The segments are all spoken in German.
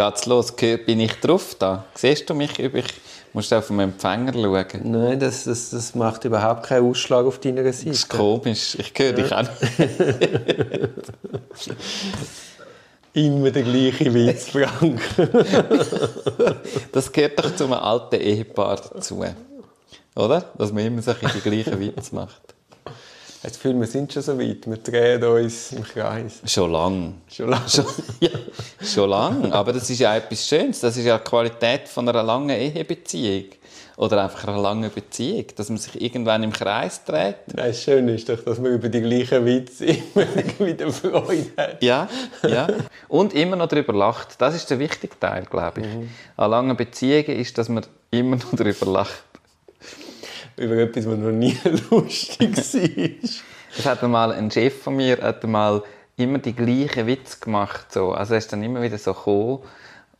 Geht's los? Bin ich drauf da? Siehst du mich? Ich muss auf den Empfänger schauen. Nein, das, das, das macht überhaupt keinen Ausschlag auf deiner Seite. Das ist komisch. Ich höre dich auch nicht. Immer der gleiche Witz, Frank. das gehört doch zu einem alten Ehepaar dazu. Oder? Dass man immer so die gleichen Witz macht. Das Gefühl, wir sind schon so weit. Wir drehen uns im Kreis. Schon lang. Schon lang. Schon, ja, schon lang. Aber das ist ja etwas Schönes. Das ist ja die Qualität von einer langen Ehebeziehung. Oder einfach einer langen Beziehung. Dass man sich irgendwann im Kreis dreht. Nein, das Schöne ist doch, dass man über die gleichen Witze immer wieder Freude hat. Ja, ja. Und immer noch darüber lacht. Das ist der wichtige Teil, glaube ich. Mhm. An langen Beziehungen ist, dass man immer noch darüber lacht über etwas, was noch nie lustig war. Es hat mal ein Chef von mir hat mal immer die gleichen Witze gemacht. So. Also er ist dann immer wieder so gekommen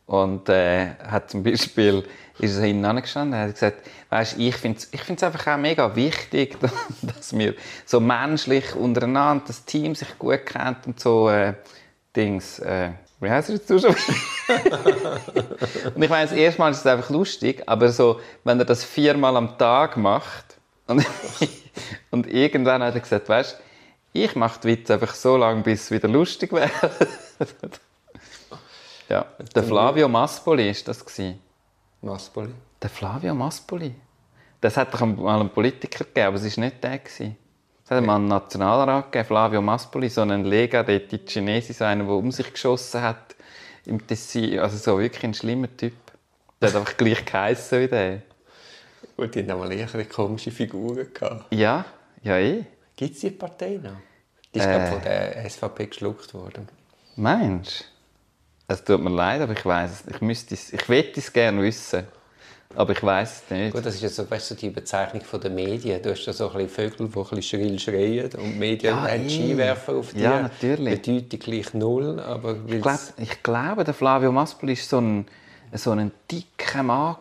und äh, hat zum Beispiel ist er hinten angestanden und hat gesagt, weißt, ich finde es ich einfach auch mega wichtig, dass wir so menschlich untereinander, das Team sich gut kennt und so äh, Dings. Äh, wie heißt er jetzt schon? und ich meine, das erste Mal ist es einfach lustig, aber so, wenn er das viermal am Tag macht und, und irgendwann hat er gesagt, weißt ich mache die Witze einfach so lange, bis es wieder lustig wäre. ja, der Flavio Maspoli ist das Maspoli? Der Flavio Maspoli. Das hat doch mal einen Politiker gegeben, aber es war nicht der. Gewesen. Es hat mal einen Nationalrat gegeben, Flavio Maspoli, so einen Lega, der die Chinesen, so einen, der um sich geschossen hat im Tessin. Also so wirklich ein schlimmer Typ. Der hat einfach gleich geheissen wie der. Und die haben mal eher komische Figuren gehabt. Ja, ja eh. Gibt es die Partei noch? Die ist äh, von der SVP geschluckt worden. Meinst du? Es tut mir leid, aber ich weiß es. Ich müsste es, ich möchte es gerne wissen. Aber ich weiß es nicht. Gut, das ist jetzt so, weißt du, die Bezeichnung der Medien. Du hast da so ein bisschen Vögel, die ein bisschen schrill schreien und die Medien ja, haben Skiwerfer auf dich. Ja, natürlich. Bedeutung gleich null, aber ich, glaub, ich glaube, der Flavio Maspoli war so ein, so ein dicker Mann.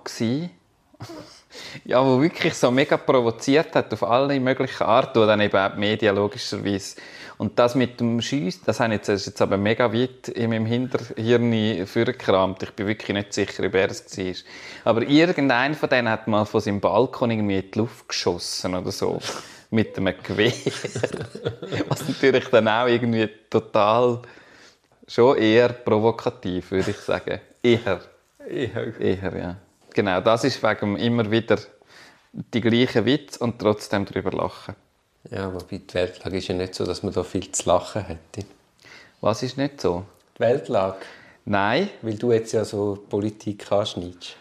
Ja, der wirklich so mega provoziert hat auf alle möglichen Arten, und dann eben auch die Medien logischerweise und das mit dem Schiessen, das, jetzt, das ist jetzt aber mega weit in meinem Hinterhirn vorgekramt. Ich bin wirklich nicht sicher, ob er es war. Aber irgendeiner von denen hat mal von seinem Balkon irgendwie in die Luft geschossen oder so. mit einem Gewehr. Was natürlich dann auch irgendwie total schon eher provokativ, würde ich sagen. Eher. Eher. Eher, ja. Genau, das ist wegen immer wieder die gleichen Witz und trotzdem darüber lachen. Ja, aber bei der Weltlage ist ja nicht so, dass man da viel zu lachen hätte. Was ist nicht so? Die Weltlage? Nein. Weil du jetzt ja so Politik anschneidest.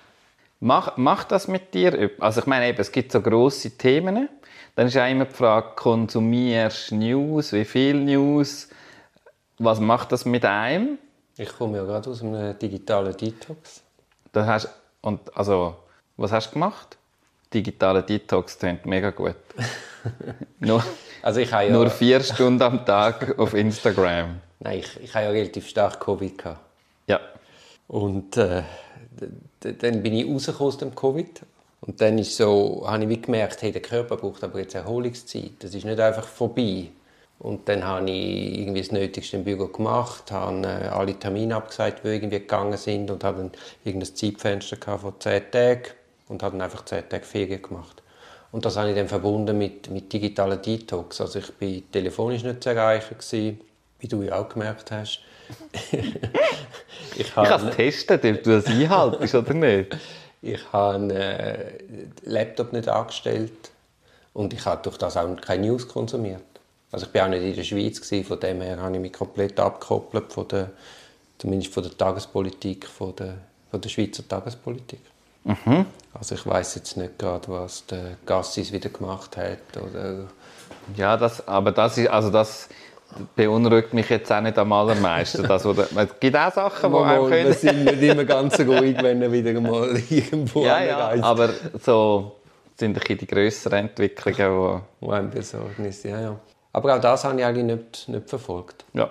Mach, mach das mit dir. Also ich meine, eben, es gibt so grosse Themen. Dann ist auch immer die Frage, konsumierst du News, wie viel News? Was macht das mit einem? Ich komme ja gerade aus einem digitalen Detox. Das hast, und also, was hast du gemacht? Digitale Detox klingt mega gut. nur, also ich ja, nur vier Stunden am Tag auf Instagram. Nein, ich, ich habe ja relativ stark Covid gehabt. Ja. Und äh, dann bin ich rausgekommen aus dem Covid. Und dann ist so, habe ich gemerkt, hey, der Körper braucht aber jetzt Erholungszeit. Das ist nicht einfach vorbei. Und dann habe ich irgendwie das Nötigste im Büro gemacht, habe äh, alle Termine abgesagt, die irgendwie gegangen sind und habe dann irgendein Zeitfenster von 10 Tagen und habe dann einfach 10 Tage Ferien gemacht. Und das habe ich dann verbunden mit, mit digitalen Detox. Also ich war telefonisch nicht zu erreichen, gewesen, wie du ja auch gemerkt hast. ich habe es testet, ob du das einhaltest oder nicht. Ich habe einen äh, Laptop nicht angestellt und ich habe durch das auch keine News konsumiert. Also ich war auch nicht in der Schweiz, gewesen, von dem her habe ich mich komplett abgekoppelt von der, zumindest von der Tagespolitik, von der, von der Schweizer Tagespolitik. Mhm. Also ich weiß jetzt nicht gerade, was der Gassis wieder gemacht hat oder ja, das, aber das ist, also das, beunruhigt mich jetzt auch nicht am allermeisten. Das, oder, es gibt auch Sachen, die einem wir können. sind nicht immer ganz ruhig, wenn er wieder mal irgendwo Ja, ja, aber so sind ein die grösseren Entwicklungen, Wo einem Besorgnis, ja, ja. Aber auch das habe ich eigentlich nicht, nicht verfolgt. Ja.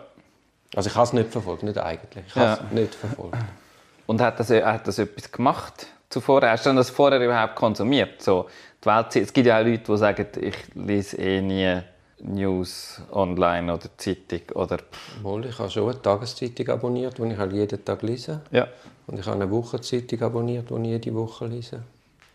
Also ich habe es nicht verfolgt, nicht eigentlich. Ich habe Ja. es nicht verfolgt. Und hat das, hat das etwas gemacht zuvor? Hast du das vorher überhaupt konsumiert? So, die Welt, es gibt ja auch Leute, die sagen, ich lese eh nie News online oder Zeitung oder... Mal, ich habe schon eine Tageszeitung abonniert, die ich halt jeden Tag lese. Ja. Und ich habe eine Wochenzeitung abonniert, die ich jede Woche lese.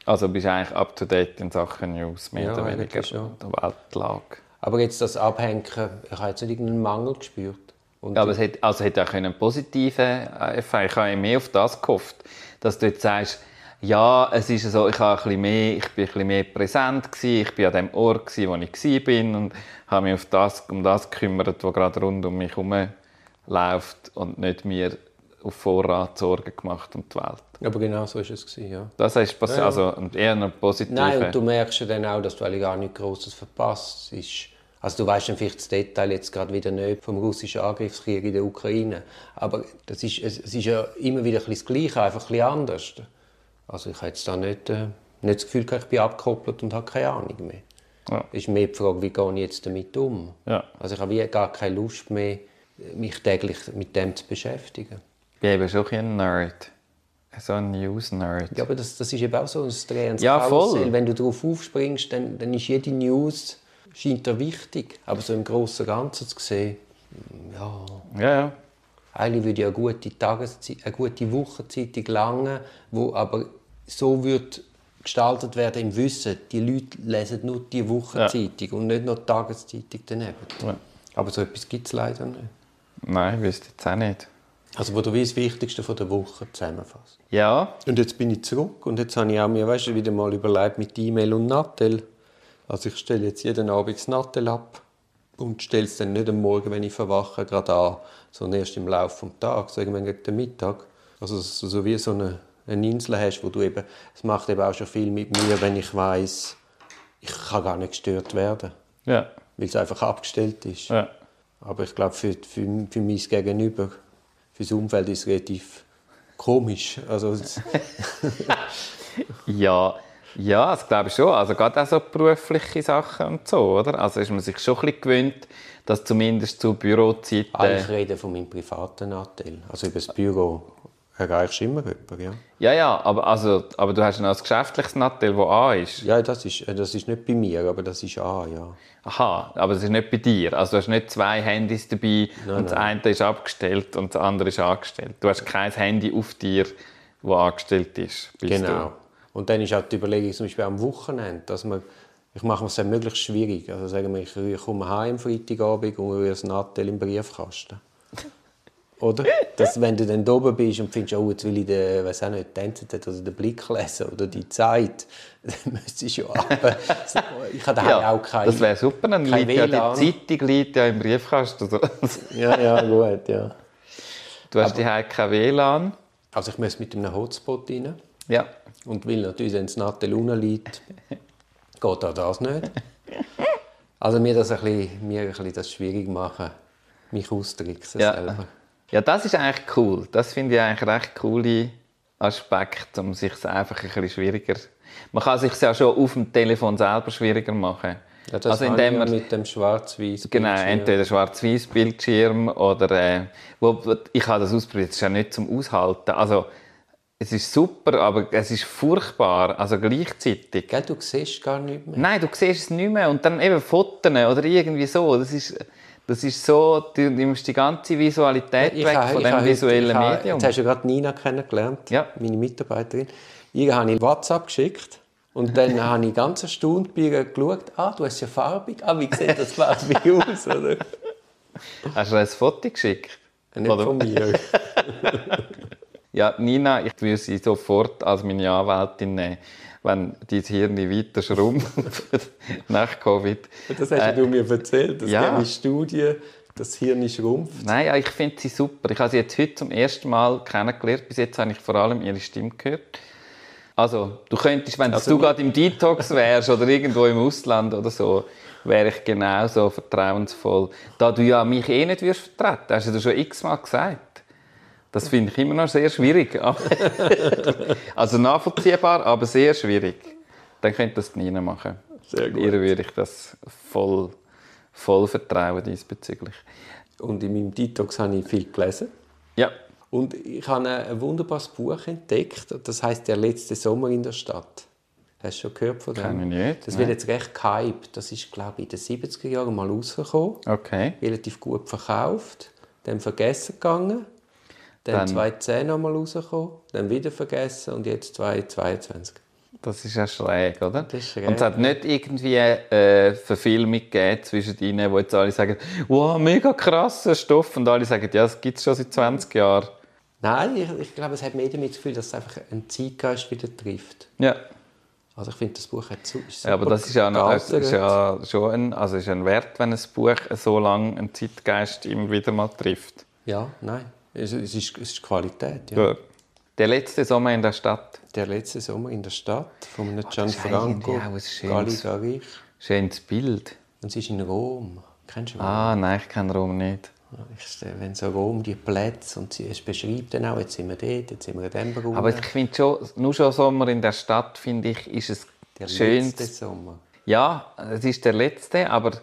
Also bist du eigentlich up to date in Sachen News, mehr Ja, oder weniger, der Weltlage. Aber jetzt das Abhängen, ich habe jetzt nicht irgendeinen Mangel gespürt. Und aber es hätte, also hätte auch einen positiven Effekt. Ich habe mehr auf das gehofft, dass du jetzt sagst, ja, es ist so, ich, habe ein bisschen mehr, ich bin ein bisschen mehr präsent gewesen, ich bin an dem Ort gewesen, wo ich war bin und habe mich auf das, um das gekümmert, was gerade rund um mich herum läuft und nicht mir auf Vorrat Sorgen gemacht um die Welt. aber genau so war es. Gewesen, ja. Das ist passiert, Ja. also eher eine positive. Nein, und du merkst ja dann auch, dass du eigentlich gar nichts Grosses verpasst. Es Ist, also du weißt dann vielleicht das Detail jetzt gerade wieder nicht vom russischen Angriffskrieg in der Ukraine. Aber das ist, es, es ist ja immer wieder ein das Gleiche, einfach ein bisschen anders. Also ich habe jetzt da nicht, äh, nicht das Gefühl, ich bin abgekoppelt und habe keine Ahnung mehr. Ja. Es ist mehr die Frage, wie gehe ich jetzt damit um? Ja. Also ich habe wie gar keine Lust mehr, mich täglich mit dem zu beschäftigen. Ich bin eben schon ein Nerd. So ein News-Nerd. Ja, aber das, das ist eben auch so ein Dreh Ja, Karussell. voll. Wenn du darauf aufspringst, dann, dann ist jede News scheint dir wichtig. Aber so im Großen und Ganzen zu sehen, ja, Ja, ja. eigentlich würde ja eine gute, Tageszei- eine gute Wochenzeitung lange, wo aber so wird gestaltet werden im Wissen, die Leute lesen nur die Wochenzeitung und nicht noch die Tageszeitung daneben. Ja. Aber so etwas gibt es leider nicht. Nein, ich wüsste jetzt auch nicht. Also wo du wie das Wichtigste von der Woche zusammenfasst. Ja, Und jetzt bin ich zurück und jetzt habe ich auch mir weißt, du, wieder mal überlegt mit E-Mail und Nattel. Also ich stelle jetzt jeden Abend das Nattel ab und stelle es dann nicht am Morgen, wenn ich verwache, gerade an, sondern erst im Laufe des Tages, irgendwann gegen den Mittag. Also dass du so wie so eine, eine Insel hast, wo du eben, es macht eben auch schon viel mit mir, wenn ich weiß, ich kann gar nicht gestört werden, ja, weil es einfach abgestellt ist. ja. Aber ich glaube, für, für, für mein Gegenüber, für das Umfeld ist es relativ komisch. Also, Ja, ja, das glaube ich schon. Also gerade auch so berufliche Sachen und so, oder? Also ist man sich schon ein bisschen gewöhnt, dass zumindest zu Bürozeiten... Ah, ich rede von meinem privaten Anteil. Also über das Büro erreichst du immer jemanden, ja. Ja, ja, aber, also, aber du hast noch ein geschäftliches Nattel, das an ist. Ja, das ist, äh, das ist nicht bei mir, aber das ist A, ja. Aha, aber das ist nicht bei dir. Also du hast nicht zwei Handys dabei und das eine ist abgestellt und das andere ist angestellt. Du hast kein Handy auf dir, das angestellt ist. Genau. Und dann ist auch die Überlegung, zum Beispiel am Wochenende, dass man, ich mache es möglichst schwierig. Also sagen wir, ich komme heim am Freitagabend und rühre das Nattel im Briefkasten. Oder? Dass, wenn du dann da oben bist und findest, oh, jetzt will ich den, weiß auch nicht, die NZZ oder den Blick lesen oder die Zeit, dann müsstest du ja runter. Ich habe Ja, auch keine... das wäre super, dann liegt ja die Zeitung liegt ja im Briefkasten. Ja, ja, gut, ja. Du hast die kein WLAN. Also ich muss mit einem Hotspot rein. Ja. Und weil natürlich, wenn das Nattel unten liegt, geht auch das nicht. Also mir das ein bisschen, mir ein bisschen das schwierig machen, mich austricksen Ja. selber. ja, das ist eigentlich cool. Das finde ich eigentlich recht coole Aspekt, um sich einfach ein bisschen schwieriger... Man kann sich ja schon auf dem Telefon selber schwieriger machen. Ja, das also indem man mit dem schwarz-weiß Genau, entweder schwarz-weiß Bildschirm oder äh, wo, ich habe das ausprobiert, es ist ja nicht zum Aushalten. Also es ist super, aber es ist furchtbar, also gleichzeitig. Gell, du siehst gar nicht mehr. Nein, du siehst es nicht mehr und dann eben Fotos oder irgendwie so, das ist, das ist so, du nimmst die ganze Visualität weg habe- von habe dem heute- visuellen ich habe- Medium. Jetzt hast du gerade Nina kennengelernt, Ja. meine Mitarbeiterin. Ihr habe ich WhatsApp geschickt und dann habe ich ganz Stunde bei ihr geschaut, ah, du hast ja farbig, ah, wie sieht das farbig aus, oder? Hast du ein Foto geschickt? Nicht Oder- von mir. Ja, Nina, ich würde sie sofort als meine Anwältin nehmen, wenn dein Hirn weiter schrumpft nach Covid. Das hast du mir erzählt, dass Äh, ja. ja. Studie das Hirn schrumpft. Nein, ich finde sie super. Ich habe sie jetzt heute zum ersten Mal kennengelernt. Bis jetzt habe ich vor allem ihre Stimme gehört. Also, du könntest, wenn also, du gerade im Detox wärst oder irgendwo im Ausland oder so, wäre ich genauso vertrauensvoll. Da du ja mich eh nicht wirst vertreten, hast du schon x-mal gesagt. Das finde ich immer noch sehr schwierig. also nachvollziehbar, aber sehr schwierig. Dann könnte das Nina machen. Sehr gut. Ihr würde ich das voll, voll vertrauen diesbezüglich. Und in meinem Detox habe ich viel gelesen. Ja. Und ich habe ein wunderbares Buch entdeckt, das heißt Der letzte Sommer in der Stadt. Hast du schon gehört von dem? Kann ich nicht. Das wird jetzt recht gehypt. Das ist, glaube ich, in den 70er Jahren mal rausgekommen. Okay. Relativ gut verkauft. Dann vergessen gegangen. Dann, dann 2010 nochmal rausgekommen. Dann wieder vergessen und jetzt 2022. Das ist ja schräg, oder? Das ist schräg. Und es hat nicht irgendwie äh, Verfilmung gegeben zwischen ihnen, wo jetzt alle sagen, wow, mega krasser Stoff. Und alle sagen, ja, das gibt es schon seit 20 Jahren. Nein, ich, ich glaube, es hat mehr damit das Gefühl, dass es einfach einen Zeitgeist wieder trifft. Ja. Also ich finde, das Buch hat ist ja, aber das ist ja, noch, ist ja schon ein, also ist ein Wert, wenn ein Buch so lange einen Zeitgeist immer wieder mal trifft. Ja, nein, es, ist, es ist Qualität. Ja. ja. Der letzte Sommer in der Stadt. Der letzte Sommer in der Stadt von einem oh, Gianfranco Galli Schönes Bild. Und sie ist in Rom. Kennst du Rom? Ah, nein, ich kenne Rom nicht. Wenn so Rom, die Plätze, und sie, es beschreibt dann auch, jetzt sind wir dort, jetzt sind wir in diesem Raum. Aber ich finde schon, nur schon Sommer in der Stadt, finde ich, ist es. Der letzte Sommer. Ja, es ist der letzte, aber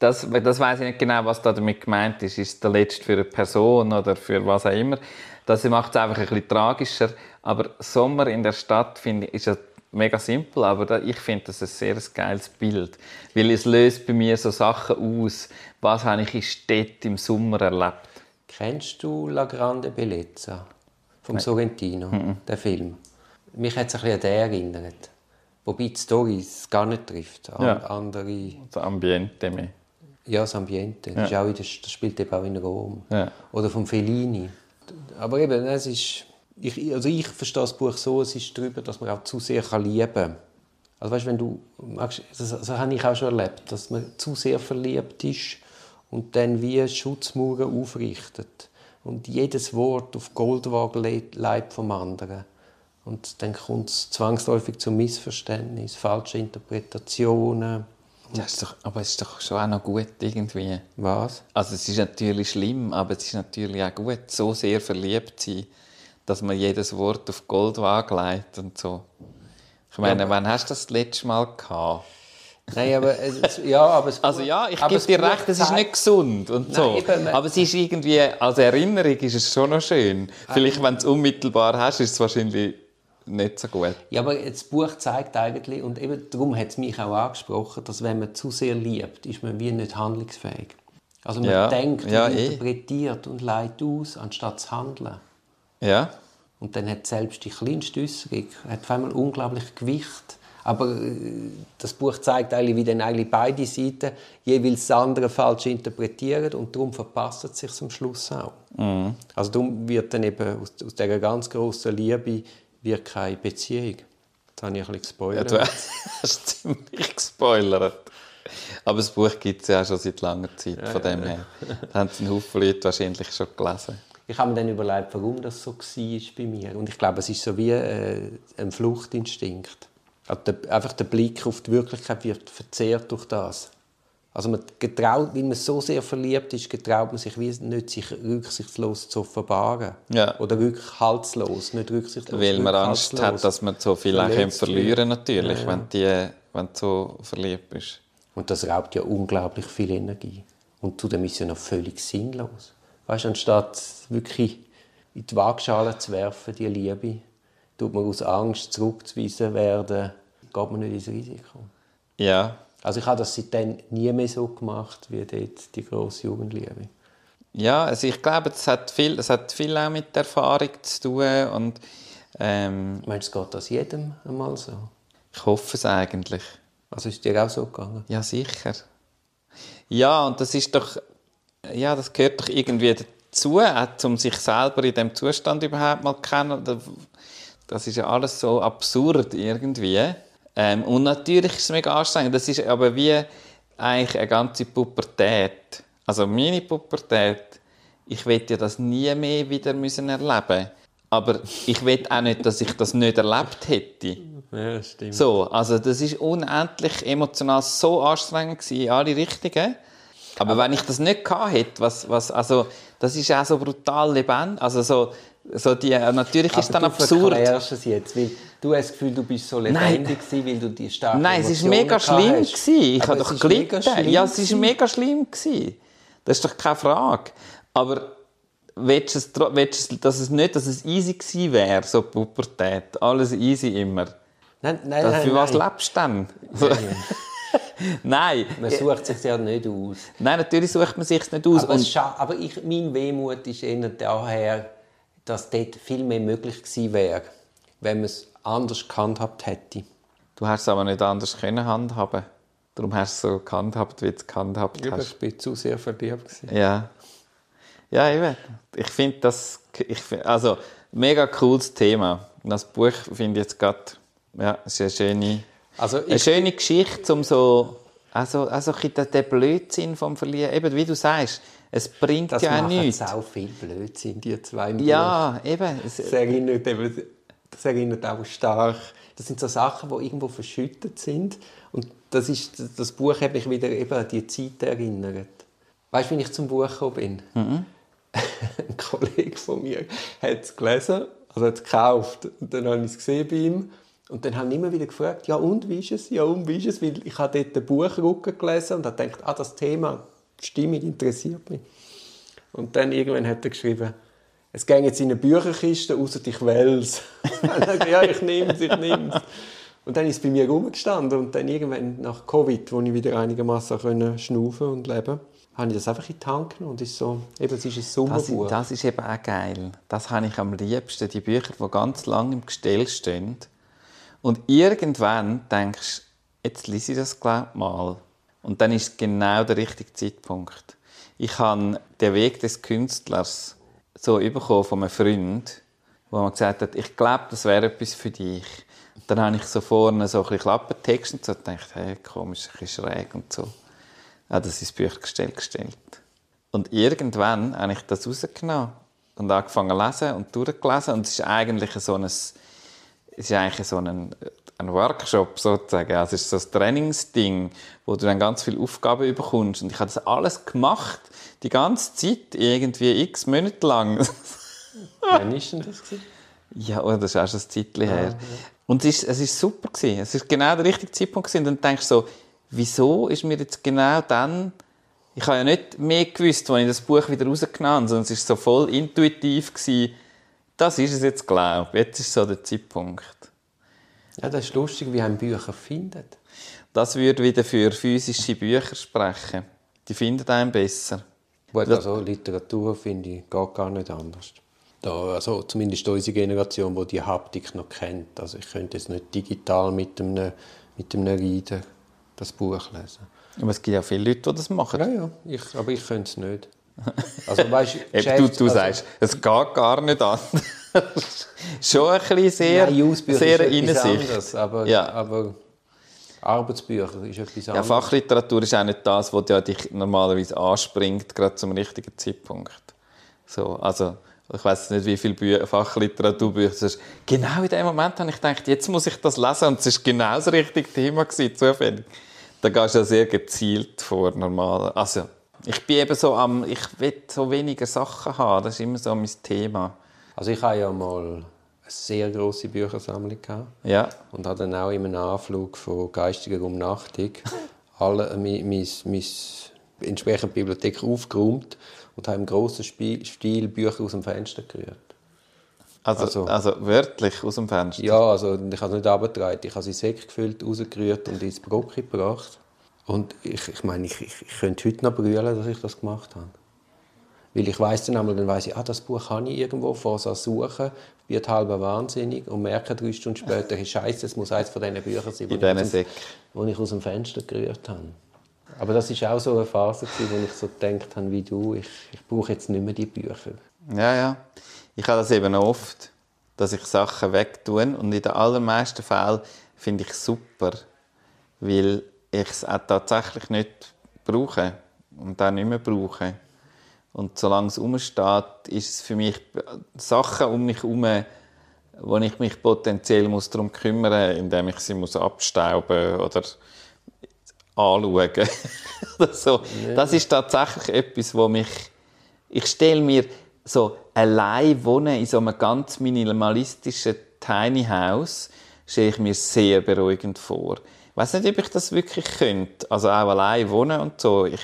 das, das weiß ich nicht genau, was da damit gemeint ist. Ist es der letzte für eine Person oder für was auch immer? Das macht es einfach ein bisschen tragischer. Aber Sommer in der Stadt, finde ich, ist ja mega simpel, aber ich finde das ein sehr geiles Bild, weil es löst bei mir so Sachen aus, was habe ich in Städten im Sommer erlebt. Kennst du La Grande Bellezza vom Nein. Sorrentino, mhm. der Film? Mich hat es ein bisschen an den erinnert. Wobei die Story es gar nicht trifft. An, ja. andere... Das Ambiente mehr. Ja, das Ambiente. Das, ja. das spielt eben auch in Rom. Ja. Oder vom Fellini. Aber eben, es ist ich, also ich verstehe das Buch so, es ist darüber, dass man auch zu sehr lieben kann. Also weißt, wenn du, das, das habe ich auch schon erlebt, dass man zu sehr verliebt ist und dann wie Schutzmauern aufrichtet und jedes Wort auf Goldwaage leibt vom anderen. Und dann kommt es zwangsläufig zu Missverständnis, falsche Interpretationen. Das ist doch, aber es ist doch schon auch noch gut irgendwie. Was? Also es ist natürlich schlimm, aber es ist natürlich auch gut, so sehr verliebt zu sein dass man jedes Wort auf Gold legt und so. Ich meine, ja, wann hast du das, das letzte Mal gehabt? Nein, aber es, ja, aber es, also ja, ich gebe dir recht, es ist nicht gesund und so. Nein, aber es ist irgendwie als Erinnerung ist es schon noch schön. Vielleicht, wenn du es unmittelbar hast, ist es wahrscheinlich nicht so gut. Ja, aber das Buch zeigt eigentlich und eben darum hat es mich auch angesprochen, dass wenn man zu sehr liebt, ist man wie nicht handlungsfähig. Also man ja, denkt und eh. interpretiert und leitet aus, anstatt zu handeln. Ja. Und dann hat selbst die kleinste Äußerung hat auf einmal unglaublich Gewicht. Aber äh, das Buch zeigt eigentlich, wie dann eigentlich beide Seiten jeweils das andere falsch interpretieren und darum verpasst es sich am Schluss auch. Mhm. Also darum wird dann eben aus, aus dieser ganz grossen Liebe wird keine Beziehung. Das habe ich ein bisschen gespoilert. Ja, du hast ziemlich gespoilert. Aber das Buch gibt es ja auch schon seit langer Zeit, ja, von dem ja. her. Da haben ein Haufen Leute wahrscheinlich schon gelesen ich habe mir dann überlegt, warum das so war bei mir. Und ich glaube, es ist so wie äh, ein Fluchtinstinkt. Also der, einfach der Blick auf die Wirklichkeit wird verzehrt durch das. Also man getraut, weil man so sehr verliebt ist, getraut man sich wie nicht, sich rücksichtslos zu offenbaren. Ja. Oder rückhaltslos, nicht rücksichtslos. Weil man Angst hat, dass man so viel verlieren natürlich, ja, ja. wenn, die, wenn du so verliebt bist. Und das raubt ja unglaublich viel Energie. Und zudem ist es ja noch völlig sinnlos. Weißt, anstatt wirklich in die Waagschale zu werfen, die Liebe, tut man aus Angst zurückzuweisen werden, geht man nicht ins Risiko. Ja. Also ich habe das seitdem nie mehr so gemacht, wie dort die grosse Jugendliebe. Ja, also ich glaube, es hat viel, es hat viel auch mit der Erfahrung zu tun und ähm, Meinst du, es geht das jedem einmal so? Ich hoffe es eigentlich. Also ist dir auch so gegangen? Ja, sicher. Ja, und das ist doch ja, das gehört doch irgendwie dazu, auch, um sich selber in dem Zustand überhaupt mal zu kennen. Das ist ja alles so absurd irgendwie. Ähm, und natürlich ist es mega anstrengend. Das ist aber wie eigentlich eine ganze Pubertät. Also meine Pubertät, ich will ja das nie mehr wieder müssen erleben Aber ich will auch nicht, dass ich das nicht erlebt hätte. Ja, das stimmt. So, also das ist unendlich emotional so anstrengend gewesen, in alle Richtungen. Aber, wenn ich das nicht gehabt hätte, was, was, also, das ist auch so brutal lebendig. Also so, so die, natürlich ist es dann du absurd. verklärst es jetzt, weil du hast das Gefühl, du bist so lebendig gewesen, weil du die starken Nein, es ist Emotionen mega schlimm hast. gewesen. Ich habe doch gelitten. Ja, es ist gewesen. mega schlimm gewesen. Das ist doch keine Frage. Aber willst du, es, willst es- dass es nicht, dass es easy gewesen wäre, so die Pubertät, alles easy immer. Nein, nein, Das, nein, für was nein. lebst du denn? Nein. Man sucht sich ja nicht aus. Nein, natürlich sucht man sich nicht aus. Aber, Und aber ich, mein Wehmut ist eher daher, dass dort viel mehr möglich gewesen wäre, wenn man es anders gehandhabt hätte. du hast es aber nicht anders können handhaben. Darum hast du es so gehandhabt, wie du es gehandhabt Ja, hast. ich bin zu sehr verliebt. gewesen. Ja. Ja, eben. Ich finde das, ich find, also, mega cooles Thema. Das Buch finde ich jetzt gerade, ja, ist eine schöne, Also eine ich, schöne Geschichte, um so, also, also den Blödsinn vom Verlieren, eben wie du sagst, es bringt das ja auch macht nichts. auch viel Blödsinn, die zwei. Ja, eben. Es, Das erinnert, eben, das erinnert auch stark. Das sind so Sachen, die irgendwo verschüttet sind. Und das, ist, das Buch hat mich wieder eben an die Zeit erinnert. Weißt du, wie ich zum Buch gekommen bin? Mhm. Ein Kollege von mir hat es gelesen, also hat es gekauft. Und dann habe ich es gesehen bei ihm. Und dann haben immer wieder gefragt, ja und, wie ist es? Ja und, wie ist es? Weil ich habe dort den Buchrücken gelesen und habe gedacht, ah, das Thema, stimmig, interessiert mich. Und dann irgendwann hat er geschrieben, es gehen jetzt in eine Bücherkiste, außer ich gesagt, ja, ich nehme es, ich nehme es. Und dann ist es bei mir rumgestanden und dann irgendwann nach Covid, wo ich wieder einigermaßen schnaufen und leben, habe ich das einfach in die Hand genommen und ist so, eben, es ist ein das, Sommerbuch. das ist eben auch geil. Das habe ich am liebsten, die Bücher, die ganz lange im Gestell stehen. Und irgendwann denkst du, jetzt lese ich das glaub mal. Und dann ist genau der richtige Zeitpunkt. Ich habe den Weg des Künstlers so bekommen von einem Freund, wo man gesagt hat, ich glaube, das wäre etwas für dich. Und dann habe ich so vorne so ein bisschen Klappertext und so gedacht, hey, komisch, ein bisschen schräg und so. Ja, das ist Büchergestell gestellt. Und irgendwann habe ich das rausgenommen und angefangen zu lesen und durchgelesen. Und es ist eigentlich so ein, es ist eigentlich so ein, ein Workshop sozusagen. Also es ist so ein Trainingsding, wo du dann ganz viele Aufgaben bekommst. Und ich habe das alles gemacht, die ganze Zeit, irgendwie x Monate lang. Wann ist denn das? gewesen? Ja, oh, das ist auch schon ein Zeitchen her. Und es ist, es ist super gewesen. Es ist genau der richtige Zeitpunkt gewesen. Und dann denkst du so, wieso ist mir jetzt genau dann... Ich habe ja nicht mehr gewusst, als ich das Buch wieder rausgenommen habe, sondern es ist so voll intuitiv gewesen. Das ist es jetzt, glaube ich. Jetzt ist so der Zeitpunkt. Ja, das ist lustig, wie ein Bücher findet. Das würde wieder für physische Bücher sprechen. Die finden einen besser. Gut, also Literatur finde ich geht gar nicht anders. Da, also zumindest unsere Generation, die die Haptik noch kennt. Also ich könnte jetzt nicht digital mit einem, mit einem Reader das Buch lesen. Aber es gibt ja viele Leute, die das machen. Ja, ja, ich, aber ich könnte es nicht. Also weißt, Eben, Geschäft- du, du also, sagst, es geht gar nicht an. Schon ein bisschen sehr, Nein, sehr ist etwas Innensicht. anderes, aber, Ja. aber Arbeitsbücher ist etwas Ja, anderes. Fachliteratur ist auch nicht das, was ja dich normalerweise anspringt, gerade zum richtigen Zeitpunkt. So, also, ich weiß nicht, wie viele Bü Fachliteraturbücher es ist. Genau in dem Moment habe ich gedacht, jetzt muss ich das lesen und es war genau das richtige Thema, gewesen, zufällig. Da gehst du ja sehr gezielt vor, normal. Also, ich bin eben so am, ich will so weniger Sachen haben, das ist immer so mein Thema. Also ich habe ja mal eine sehr große Büchersammlung gehabt. Ja, und habe dann auch in einem Anflug von geistiger Umnachtung alle, mein, mein, mein entsprechende Bibliothek aufgeräumt und habe im grossen Stil Bücher aus dem Fenster gerührt. also, Also- also, wörtlich aus dem Fenster. Ja, also ich habe es nicht abgetragen. Ich habe sie Säcke gefüllt, rausgerührt und ins Brocki gebracht. Und ich, ich meine, ich, ich, ich könnte heute noch brüllen, dass ich das gemacht habe. Weil ich weiss dann einmal, dann weiss ich, ah, das Buch habe ich irgendwo, vor so suchen, wird halb wahnsinnig und merke drei Stunden später, hey, Scheiße, es muss eines von diesen Büchern sein, die ich, aus dem- ich aus dem Fenster gerührt habe. Aber das war auch so eine Phase, gewesen, wo ich so gedacht habe, wie du, ich, ich brauche jetzt nicht mehr die Bücher. Ja, ja. Ich habe das eben oft, dass ich Sachen wegtue und in den allermeisten Fällen finde ich es super, weil ich es auch tatsächlich nicht brauche und auch nicht mehr brauche. Und solange es rumsteht, ist es für mich Sachen um mich herum, wo ich mich potenziell muss darum kümmern muss, indem ich sie muss abstauben oder anschauen oder so. Das ist tatsächlich etwas, wo mich... Ich stelle mir so allein wohnen in so einem ganz minimalistischen Tiny House, stelle ich mir sehr beruhigend vor. Ich weiß nicht, ob ich das wirklich könnte. Also auch allein wohnen und so. Ich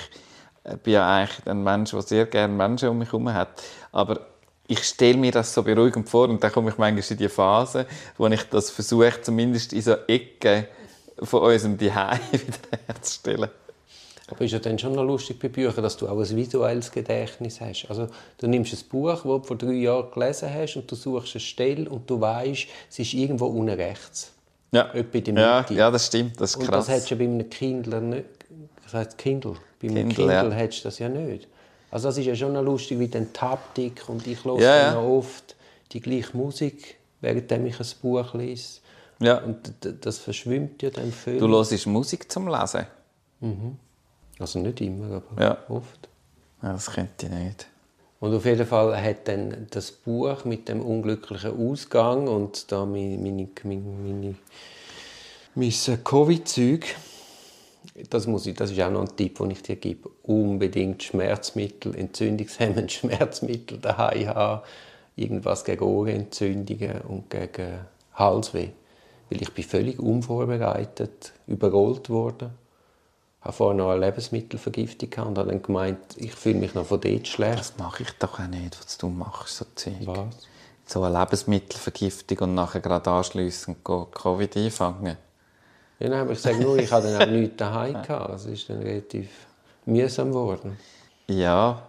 bin ja eigentlich ein Mensch, der sehr gerne Menschen um mich herum hat. Aber ich stelle mir das so beruhigend vor und dann komme ich manchmal in die Phase, wo ich das versuche, zumindest in so Ecken von unserem Zuhause wieder herzustellen. Aber ist ja dann schon noch lustig bei Büchern, dass du auch ein visuelles Gedächtnis hast. Also du nimmst ein Buch, das du vor drei Jahren gelesen hast und du suchst eine Stelle und du weißt, es ist irgendwo unten rechts. Ja. Etwa in der Ja, Mitte. ja, das stimmt, das ist und krass. das hättest du bei einem Kindle nicht. Das heißt Kindle. Bei einem Kindle, Kindle ja. hättest du das ja nicht. Also das ist ja schon lustig, wie dann die Haptik und ich höre Ja, ja. oft die gleiche Musik, während ich ein Buch lese. Ja. Und das verschwimmt ja dann viel. Du hörst Musik zum Lesen? also nicht immer, aber Ja. oft. Ja, das könnte ich nicht. Und auf jeden Fall hat dann das Buch mit dem unglücklichen Ausgang und da meine, meine, meine, mein Covid-Zeug, das, das ist auch noch ein Tipp, den ich dir gebe. Unbedingt Schmerzmittel, entzündungshemmende Schmerzmittel daheim haben. Irgendwas gegen Ohrenentzündungen und gegen Halsweh. Weil ich bin völlig unvorbereitet, überrollt worden. Hatte vorher noch eine Lebensmittelvergiftung gehabt und habe dann gemeint, ich fühle mich noch von dort schlecht. Das mache ich doch auch nicht, was du machst, so Zeug. Was? So eine Lebensmittelvergiftung und nachher gerade anschliessend Covid einfangen. Ja, nein, aber ich sage nur, ich hatte dann auch nichts daheim. Gehabt. Es ist dann relativ mühsam geworden. Ja,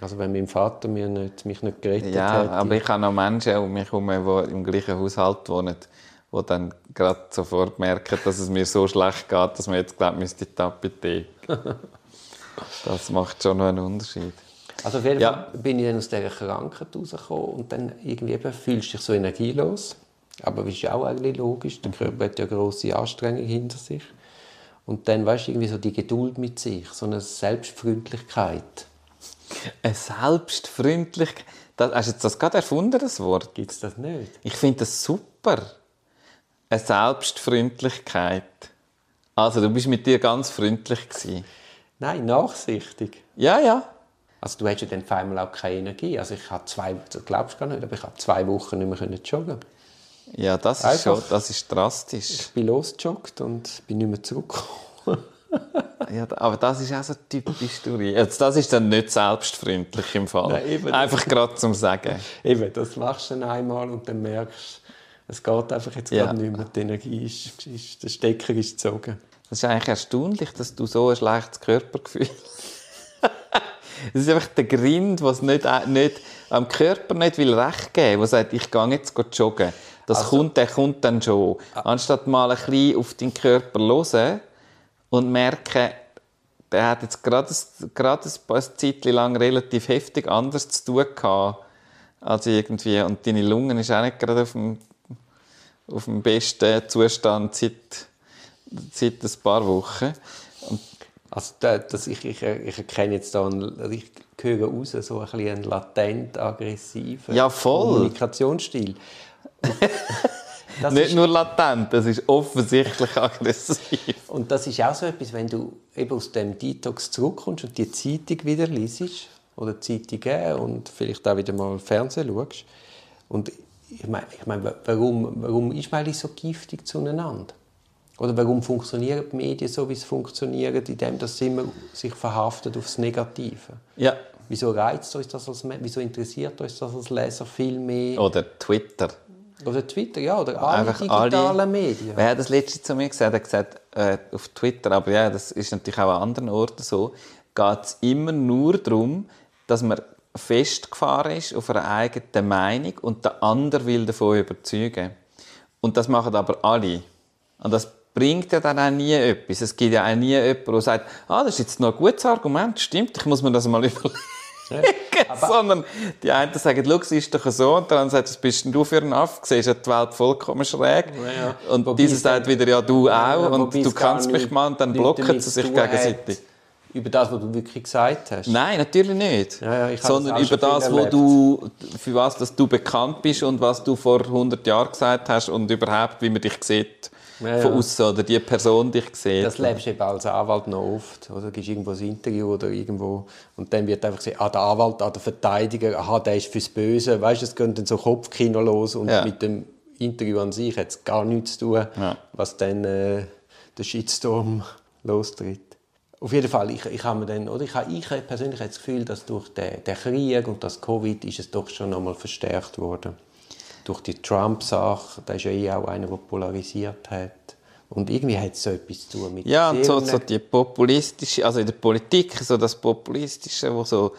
Also wenn mein Vater mir nicht, mich nicht gerettet ja hätte. aber ich habe noch Menschen um mich herum, die im gleichen Haushalt wohnen, die dann gerade sofort merken, dass es mir so schlecht geht, dass man jetzt glaubt, müsste die Apotheke. das macht schon noch einen Unterschied. Also auf jeden Ja. Fall bin ich dann aus dieser Krankheit rausgekommen und dann irgendwie eben fühlst du dich so energielos. Aber das ist ja auch eigentlich logisch, der Körper hat ja grosse Anstrengungen hinter sich. Und dann weißt du, irgendwie so die Geduld mit sich, so eine Selbstfreundlichkeit. Eine Selbstfreundlichkeit. Das, hast du jetzt das gerade erfunden, das Wort? Gibt es das nicht? Ich finde das super. Eine Selbstfreundlichkeit. Also, du bist mit dir ganz freundlich gewesen. Nein, nachsichtig. Ja, ja. Also du hast ja dann auf einmal auch keine Energie. Also ich habe zwei, das glaubst du gar nicht, aber ich habe zwei Wochen nicht mehr können joggen. Ja, das ist Einfach. schon, das ist drastisch. Ich bin losgejoggt und bin nicht mehr zurückgekommen. Ja, aber das ist auch so typisch du. Jetzt, das ist dann nicht selbstfreundlich im Fall. Nein, eben. Einfach gerade zum Sagen. Eben, das machst du dann einmal und dann merkst du, es geht einfach jetzt Ja. gerade nicht mehr. Die Energie ist, ist der Stecker ist gezogen. Das ist eigentlich erstaunlich, dass du so ein schlechtes Körpergefühl Das ist einfach der Grind, was nicht, nicht, am Körper nicht will recht geben, der sagt, ich gehe jetzt joggen. Das Also- kommt, der kommt dann schon. Anstatt mal ein bisschen auf deinen Körper hören und merken, der hat jetzt gerade, gerade ein paar Zeit lang relativ heftig anders zu tun gehabt, als irgendwie. Und deine Lungen ist auch nicht gerade auf dem, auf dem besten Zustand seit, seit ein paar Wochen. Und Also da- das, ich, ich, ich erkenne jetzt da, einen, also ich höre raus, so ein bisschen einen latent aggressiven Ja, voll. Kommunikationsstil. Nicht ist, nur latent, das ist offensichtlich aggressiv. und das ist auch so etwas, wenn du eben aus dem Detox zurückkommst und die Zeitung wieder liest oder Zeitungen und vielleicht auch wieder mal Fernsehen schaust. Und ich meine, ich meine warum, warum ist man eigentlich so giftig zueinander? Oder warum funktionieren die Medien so, wie sie funktionieren, indem dass sie immer sich verhaftet aufs Negative? Ja. Wieso reizt uns das als Wieso interessiert uns das als Leser viel mehr? Oder Twitter. Oder Twitter, ja, oder alle Einfach digitalen alle- Medien. Wer hat das letzte zu mir gesagt? Er hat gesagt, äh, auf Twitter, aber ja, das ist natürlich auch an anderen Orten so, geht es immer nur darum, dass man festgefahren ist auf einer eigenen Meinung und der andere will davon überzeugen. Und das machen aber alle. Und das bringt ja dann auch nie etwas. Es gibt ja auch nie jemanden, der sagt, ah, das ist jetzt noch ein gutes Argument, stimmt, ich muss mir das mal überlegen. Sondern die einen sagen, schau, es ist doch so, und der andere sagt, was bist denn du für ein Aff? Siehst ja die Welt vollkommen schräg. ja. Und Wobei dieser es sagt wieder, ja, du auch, Ja, und du kannst mich mal, und dann blocken sie sich gegenseitig. Über das, was du wirklich gesagt hast. Nein, natürlich nicht. Ja, ja, Sondern das über das, wo du, für was dass du bekannt bist und was du vor 100 Jahren gesagt hast und überhaupt, wie man dich sieht Ja, von außen oder die Person dich sieht. Das lebst du eben als Anwalt noch oft. Oder? Du gibst irgendwo ein Interview oder irgendwo und dann wird einfach gesagt, ah, der Anwalt, ah, der Verteidiger, aha, der ist fürs Böse. Weißt du, es geht dann so Kopfkino los und mit dem Interview an sich hat es gar nichts zu tun, was dann äh, der Shitstorm lostritt. Auf jeden Fall, ich, ich habe mir dann, oder ich, habe, ich habe persönlich das Gefühl, dass durch den, den Krieg und das Covid ist es doch schon nochmal verstärkt worden. Durch die Trump-Sache, der ist ja eh auch einer, der polarisiert hat. Und irgendwie hat es so etwas zu tun mit ja, und so, so die populistische, also in der Politik, so das Populistische, wo so,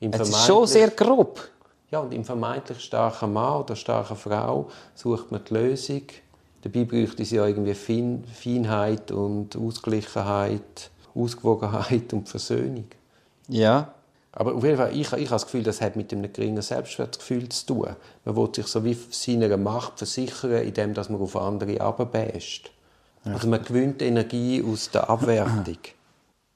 es ist schon sehr grob. Ja, und im vermeintlich starken Mann oder starken Frau sucht man die Lösung. Dabei bräuchte es ja irgendwie Fein Feinheit und Ausgeglichenheit, Ausgewogenheit und Versöhnung. Ja, Aber auf jeden Fall, ich, ich habe das Gefühl, das hat mit einem geringen Selbstwertgefühl zu tun. Man will sich so wie seiner Macht versichern, indem dass man auf andere abbäst. Also man gewinnt Energie aus der Abwertung.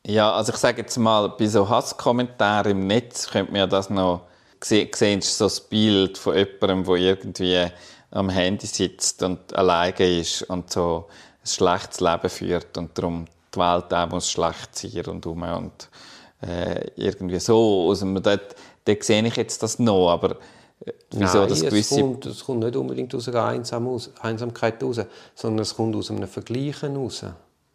Ja, also ich sage jetzt mal, bei so Hasskommentaren im Netz könnte man ja das noch sehen, sehen so das Bild von jemandem, der irgendwie am Handy sitzt und alleine ist und so ein schlechtes Leben führt und darum die Welt auch muss schlecht sein rundherum und äh, irgendwie so. Also dort, dort sehe ich jetzt das noch, aber äh, wieso Nein, das es gewisse... kommt, es kommt nicht unbedingt aus einer Einsam aus, Einsamkeit raus, sondern es kommt aus einem Vergleichen raus.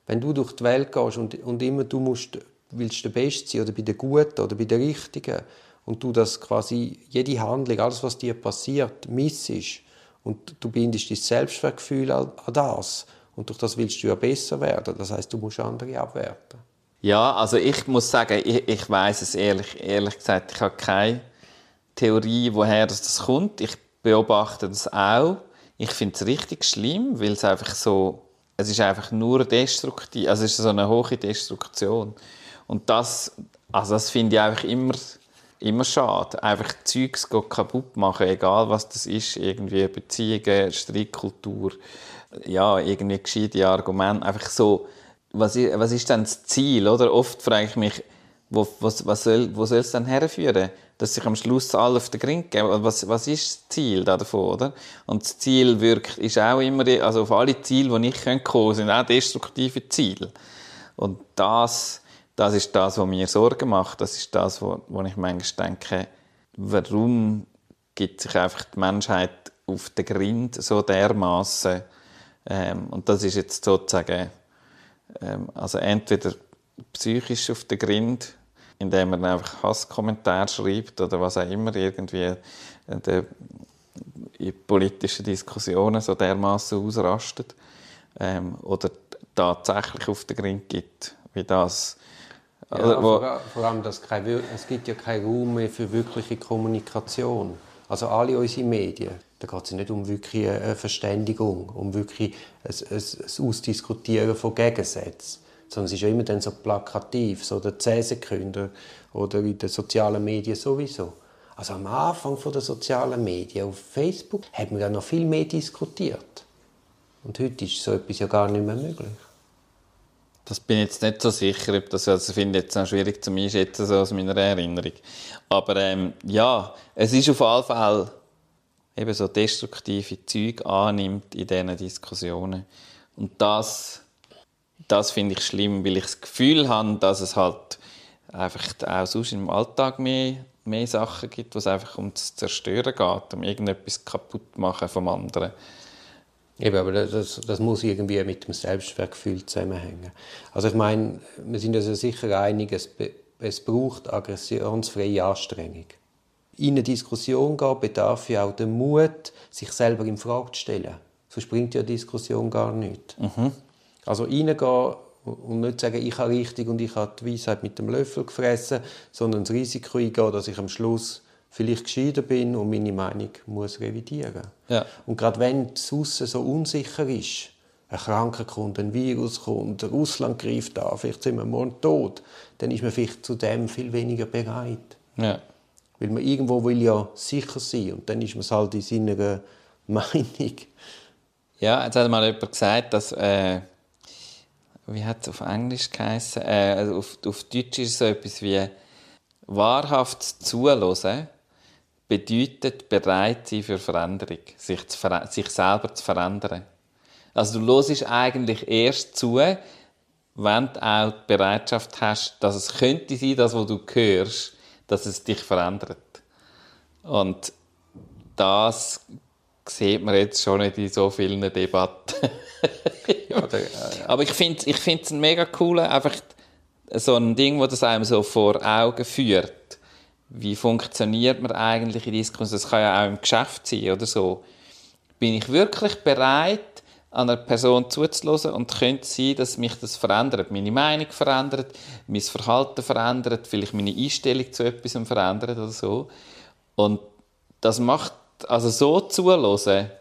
Wenn du durch die Welt gehst und, und immer du musst, willst der Beste sein oder bei der Guten oder bei der Richtigen und du das quasi, jede Handlung, alles was dir passiert, missest und du bindest dein Selbstwertgefühl an, an das und durch das willst du ja besser werden. Das heißt, du musst andere abwerten. Ja, also ich muss sagen, ich, ich weiß es ehrlich, ehrlich gesagt, ich habe keine Theorie, woher das, das kommt. Ich beobachte das auch. Ich finde es richtig schlimm, weil es einfach so, es ist einfach nur destruktiv, also es ist so eine hohe Destruktion. Und das, also das finde ich einfach immer, immer schade. Einfach Zeugs kaputt machen, egal was das ist, irgendwie Beziehungen, Streitkultur, ja, irgendwie gescheite Argumente, einfach so, was was ist denn das Ziel, oder? Oft frage ich mich, wo, was, was soll, wo soll es dann herführen? Dass sich am Schluss alle auf den Grind geben. Was, was ist das Ziel da davon, oder? Und das Ziel wirkt, ist auch immer, also auf alle Ziele, die nicht kommen können, sind auch destruktive Ziele. Und das, das ist das, was mir Sorgen macht. Das ist das, wo, wo ich manchmal denke, warum gibt sich einfach die Menschheit auf den Grind so dermaßen ähm, und das ist jetzt sozusagen ähm, also entweder psychisch auf den Grind, indem man einfach Hasskommentare schreibt oder was auch immer, irgendwie äh, der, in politischen Diskussionen so dermaßen ausrastet, ähm, oder tatsächlich auf den Grind gibt, wie das. Ja, oder wo- vor, vor allem, dass kein, es gibt ja keinen Raum mehr für wirkliche Kommunikation. Also alle unsere Medien, da geht es nicht um wirklich eine Verständigung, um wirklich ein, ein, ein Ausdiskutieren von Gegensätzen, sondern es ist ja immer dann so plakativ, so der 10 Sekunden oder in den sozialen Medien sowieso. Also am Anfang der sozialen Medien auf Facebook hat man ja noch viel mehr diskutiert. Und heute ist so etwas ja gar nicht mehr möglich. Das bin ich jetzt nicht so sicher, ob das also finde ich jetzt noch schwierig zu einschätzen, so aus meiner Erinnerung. Aber ähm, ja, es ist auf alle Fälle eben so destruktive Zeug annimmt in diesen Diskussionen. Und das, das finde ich schlimm, weil ich das Gefühl habe, dass es halt einfach auch sonst im Alltag mehr, mehr Sachen gibt, wo es einfach um das Zerstören geht, um irgendetwas kaputt machen vom anderen. Eben, aber das, das muss irgendwie mit dem Selbstwertgefühl zusammenhängen. Also ich meine, wir sind uns ja sicher einig, es, es braucht aggressionsfreie Anstrengung. In eine Diskussion gehen bedarf ja auch der Mut, sich selber in Frage zu stellen. Sonst bringt ja die Diskussion gar nichts. Also reingehen und nicht sagen, ich habe richtig und ich habe die Weisheit mit dem Löffel gefressen, sondern das Risiko eingehen, dass ich am Schluss vielleicht gescheiter bin und meine Meinung muss revidieren. Ja. Und gerade wenn das Aussen so unsicher ist, ein Kranker kommt, ein Virus kommt, Russland greift an, vielleicht sind wir morgen tot, dann ist man vielleicht zu dem viel weniger bereit. Ja. Weil man irgendwo will ja sicher sein und dann ist man halt in seiner Meinung. Ja, jetzt hat mal jemand gesagt, dass äh, wie hat es auf Englisch geheißen? Äh, also auf, auf Deutsch ist es so etwas wie wahrhaft zuhören bedeutet bereit sein für Veränderung, sich, ver sich selber zu verändern. Also du hörst eigentlich erst zu, wenn du auch die Bereitschaft hast, dass es könnte sein, das, was du hörst, dass es dich verändert. Und das sieht man jetzt schon nicht in so vielen Debatten. Aber ich finde ich es mega cool, einfach so ein Ding, das das einem so vor Augen führt. Wie funktioniert man eigentlich in Diskussionen? Das kann ja auch im Geschäft sein oder so. Bin ich wirklich bereit, einer Person zuzulassen und könnte sein, dass mich das verändert, meine Meinung verändert, mein Verhalten verändert, vielleicht meine Einstellung zu etwas verändert oder so. Und das macht, also so zulassen,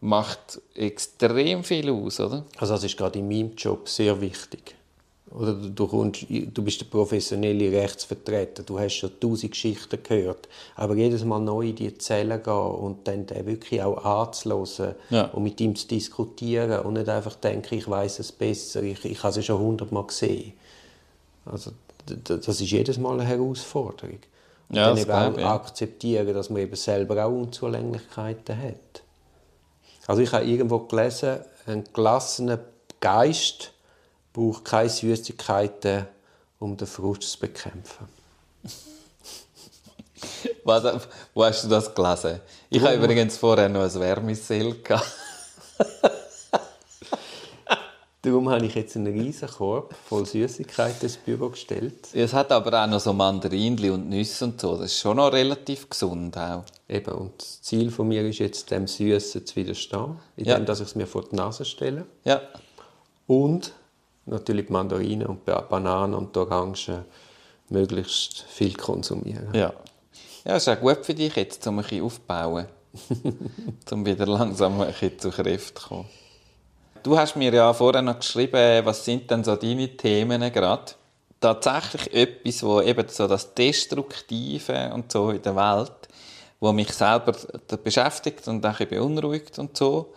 macht extrem viel aus, oder? Also das ist gerade in meinem Job sehr wichtig. Oder du, kommst, du bist der professionelle Rechtsvertreter, du hast schon tausend Geschichten gehört, aber jedes Mal neu in die Zellen gehen und dann den wirklich auch anzuhören ja. und mit ihm zu diskutieren und nicht einfach denken, ich weiß es besser, ich, ich habe es schon hundertmal gesehen. Also das ist jedes Mal eine Herausforderung. Und ja, dann eben auch ja. akzeptieren, dass man eben selber auch Unzulänglichkeiten hat. Also ich habe irgendwo gelesen, ein gelassener Geist braucht keine Süßigkeiten, um den Frust zu bekämpfen. Was, wo hast du das gelesen? Ich habe übrigens vorher noch ein Wärmesel Darum habe ich jetzt einen riesen Korb voll Süßigkeiten ins Büro gestellt. Es hat aber auch noch so Mandarinli und Nüsse und so. Das ist schon noch relativ gesund auch. Eben, und das Ziel von mir ist jetzt, dem Süßen zu widerstehen, indem ja. ich es mir vor die Nase stelle. Ja. Und natürlich Mandarinen und Bananen und Orangen möglichst viel konsumieren. Ja. Ja, ist auch gut für dich jetzt, um ein bisschen aufzubauen. um wieder langsam ein bisschen zu Kräften zu kommen. Du hast mir ja vorher noch geschrieben, was sind denn so deine Themen gerade? Tatsächlich etwas, wo eben so das Destruktive und so in der Welt, wo mich selber beschäftigt und auch beunruhigt und so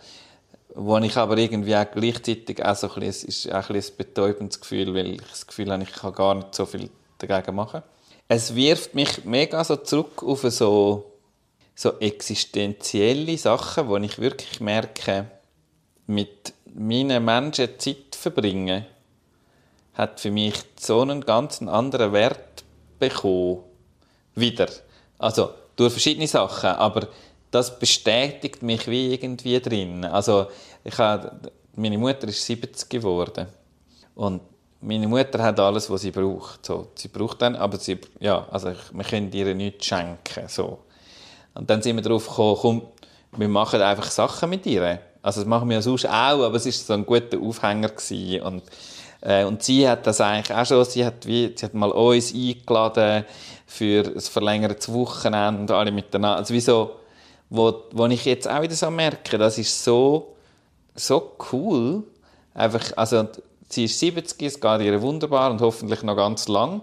wo ich aber irgendwie auch gleichzeitig auch so ein bisschen, es ist auch ein, bisschen ein betäubendes Gefühl, weil ich das Gefühl habe, ich kann gar nicht so viel dagegen machen. Es wirft mich mega so zurück auf so, so existenzielle Sachen, wo ich wirklich merke, mit meinen Menschen Zeit verbringen, hat für mich so einen ganz anderen Wert bekommen. Wieder. Also, durch verschiedene Sachen, aber das bestätigt mich wie irgendwie drin. Also ich habe, meine Mutter ist 70 geworden und meine Mutter hat alles, was sie braucht. So, sie braucht dann, aber sie, ja, also ich, wir können ihr nichts schenken. So. Und dann sind wir darauf gekommen, komm, wir machen einfach Sachen mit ihr. Also das machen wir ja sonst auch, aber es war so ein guter Aufhänger gewesen. und äh, und sie hat das eigentlich auch schon, sie hat, wie, sie hat mal uns eingeladen für ein verlängertes Wochenende, alle miteinander, also wie so, wo, wo ich jetzt auch wieder so merke, das ist so, so cool. Einfach, also, sie ist 70, es geht ihr wunderbar und hoffentlich noch ganz lang.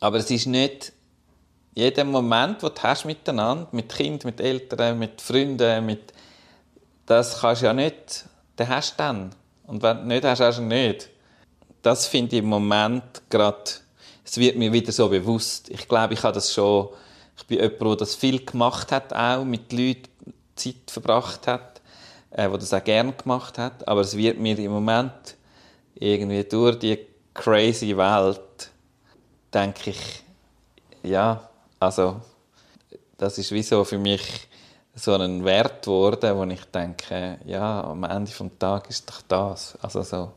Aber es ist nicht jeder Moment, den du hast miteinander, mit Kind, mit Eltern, mit Freunden, mit, das kannst du ja nicht, den hast du dann. Und wenn du nicht hast, hast du nicht. Das finde ich im Moment gerade, es wird mir wieder so bewusst. Ich glaube, ich habe das schon ich bin jemand, der das viel gemacht hat, auch mit Leuten Zeit verbracht hat, äh, der das auch gerne gemacht hat. Aber es wird mir im Moment irgendwie durch die crazy Welt, denke ich, ja, also das ist wie so für mich so ein Wert geworden, wo ich denke, ja, am Ende des Tages ist doch das. Also so,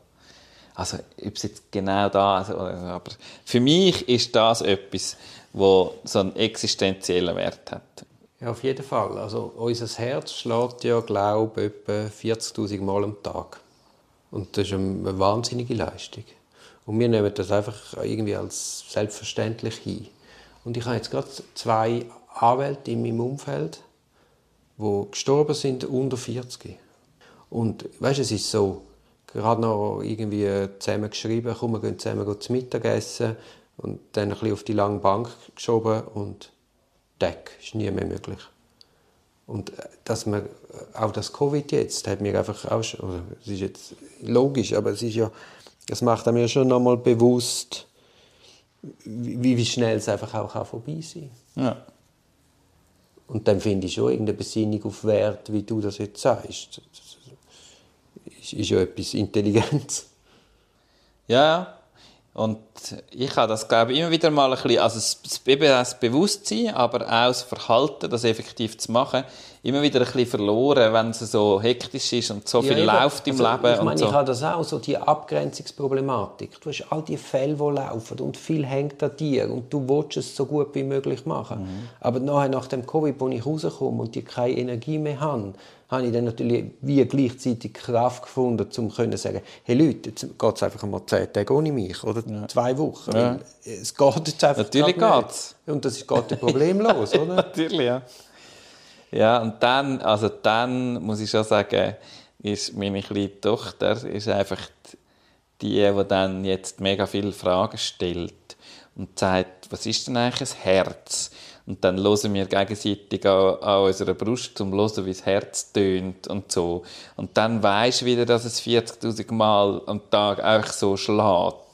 also ob es jetzt genau da, also, aber für mich ist das etwas, wo so einen existenziellen Wert hat. Ja, auf jeden Fall. Also unser Herz schlägt ja, glaube ich, etwa 40'000 Mal am Tag. Und das ist eine wahnsinnige Leistung. Und wir nehmen das einfach irgendwie als selbstverständlich hin. Und ich habe jetzt gerade zwei Anwälte in meinem Umfeld, die gestorben sind unter 40. Und weißt, es ist so, gerade noch irgendwie zusammen geschrieben, komm, wir gehen zusammen zum Mittagessen und dann ein bisschen auf die lange Bank geschoben und Deck ist nie mehr möglich. Und äh, dass man, äh, auch das Covid jetzt, hat mir einfach auch schon, es ist jetzt logisch, aber es ist ja Das macht mir schon nochmal bewusst, wie, wie schnell es einfach auch vorbei sein kann. Ja. Und dann finde ich schon irgendeine Besinnung auf Wert, wie du das jetzt sagst. Das ist ja etwas Intelligentes. Ja, und ich habe das, glaube ich, immer wieder mal ein bisschen, also das, Bewusstsein, aber auch das Verhalten, das effektiv zu machen, immer wieder ein bisschen verloren, wenn es so hektisch ist und so viel ja, läuft im also, Leben. Ich meine, so. ich habe das auch, so die Abgrenzungsproblematik. Du hast all die Fälle, die laufen und viel hängt an dir und du willst es so gut wie möglich machen. Mhm. Aber nachher, nach dem Covid, wo ich rauskomme und die keine Energie mehr habe, habe ich dann natürlich wie gleichzeitig Kraft gefunden, um zu sagen, hey Leute, jetzt geht es einfach mal zehn Tage ohne mich oder ja. zwei Wochen. Ja. Es geht jetzt einfach Natürlich geht's. Und das ist gerade problemlos, oder? natürlich, ja. Ja, und dann, also dann muss ich schon sagen, ist meine kleine Tochter ist einfach die, die dann jetzt mega viele Fragen stellt und sagt, was ist denn eigentlich ein Herz? Und dann hören wir gegenseitig an, an unserer Brust, um zu hören, wie das Herz tönt und so. Und dann weisst du wieder, dass es 40'000 Mal am Tag einfach so schlägt.